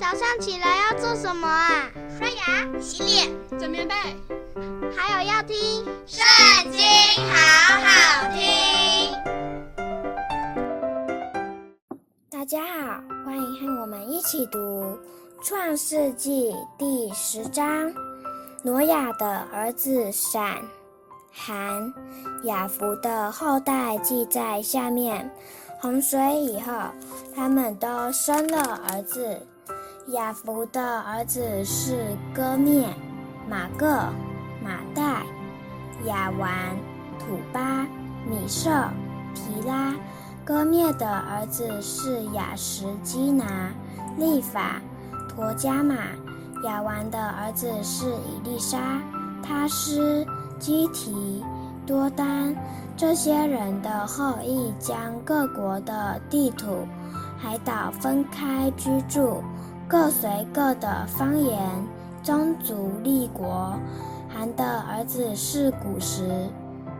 早上起来要做什么啊？刷牙、洗脸、整棉被，还有要听《圣经》，好好听。大家好，欢迎和我们一起读《创世纪》第十章。挪亚的儿子闪、含、雅弗的后代记在下面。洪水以后，他们都生了儿子。雅福的儿子是歌篾、玛各、马代、亚完、土巴、米设、提拉。歌篾的儿子是雅什基拿、利法、陀加玛。亚完的儿子是伊丽莎、他施、基提、多丹。这些人的后裔将各国的地图、海岛分开居住。各随各的方言、宗族、立国。韩的儿子是古时、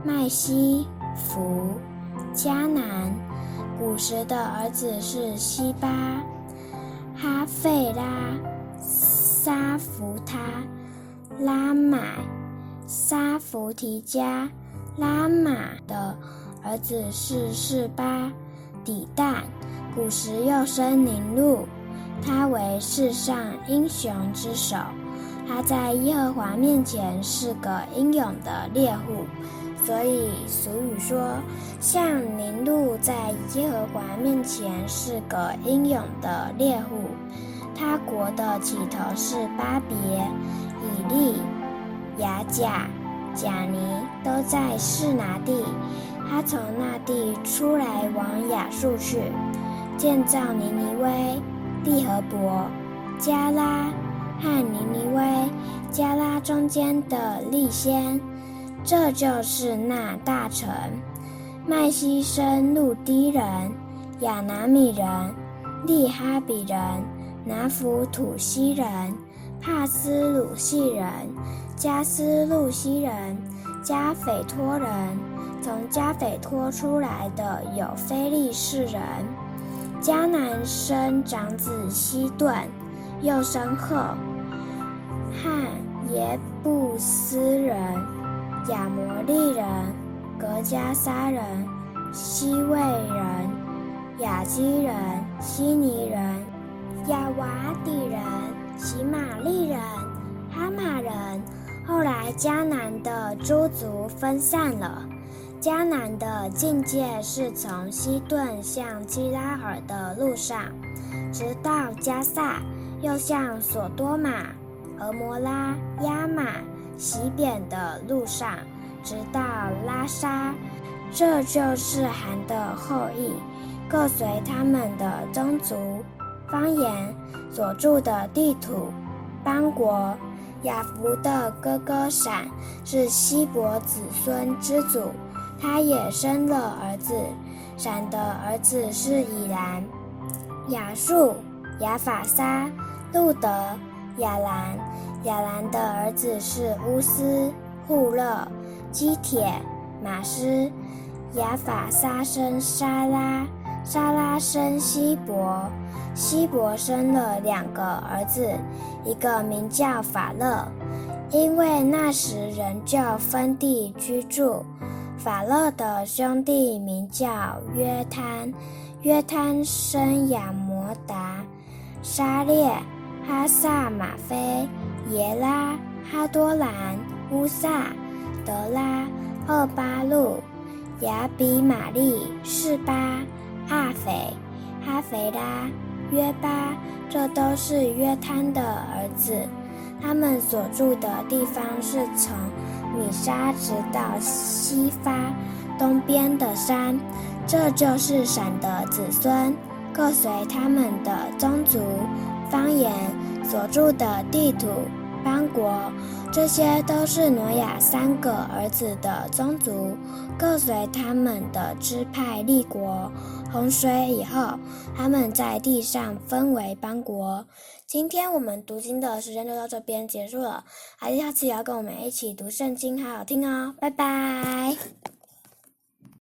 麦西、弗、迦南。古时的儿子是西巴、哈费拉、沙弗他、拉买、沙弗提加。拉玛的儿子是示巴、底旦。古时又生宁录。他为世上英雄之首，他在耶和华面前是个英勇的猎户，所以俗语说：“像宁禄在耶和华面前是个英勇的猎户。”他国的起头是巴别、以利、亚甲、贾尼，都在示拿地。他从那地出来往亚述去，建造尼尼微。利和伯、加拉和尼尼威、加拉中间的利先，这就是那大城。麦西生路低人、亚拿米人、利哈比人、拿弗土西人、帕斯鲁西人、加斯路西人、加斐托人。从加斐托出来的有非利士人。迦南生长子希顿，又生赫、汉耶布斯人、亚摩利人、格迦撒人、希未人、雅基人、希尼人、亚瓦底人、喜玛利人、哈马人。后来迦南的诸族分散了。迦南的境界是从西顿向基拉尔的路上，直到加萨，又向所多玛、俄摩拉、亚玛、洗扁的路上，直到拉沙。这就是含的后裔，各随他们的宗族、方言、所住的地土、邦国。雅弗的哥哥闪是希伯子孙之祖。他也生了儿子，闪的儿子是以兰、亚述、亚法撒、路得、亚兰。亚兰的儿子是乌斯、户勒、基铁、马斯。亚法撒生沙拉，沙拉生希伯，希伯生了两个儿子，一个名叫法勒，因为那时人就分地居住。法勒的兄弟名叫约摊，约摊生亚摩达、沙列、哈萨玛菲、耶拉、哈多兰、乌萨、德拉、厄巴路、雅比玛利、士巴、阿斐、哈斐拉、约巴，这都是约摊的儿子。他们所住的地方是从米沙直到西发东边的山，这就是闪的子孙，各随他们的宗族、方言、所住的地土、邦国，这些都是挪亚三个儿子的宗族，各随他们的支派立国。洪水以后，他们在地上分为邦国。今天我们读经的时间就到这边结束了，还是下次也要跟我们一起读圣经，好好听哦，拜拜。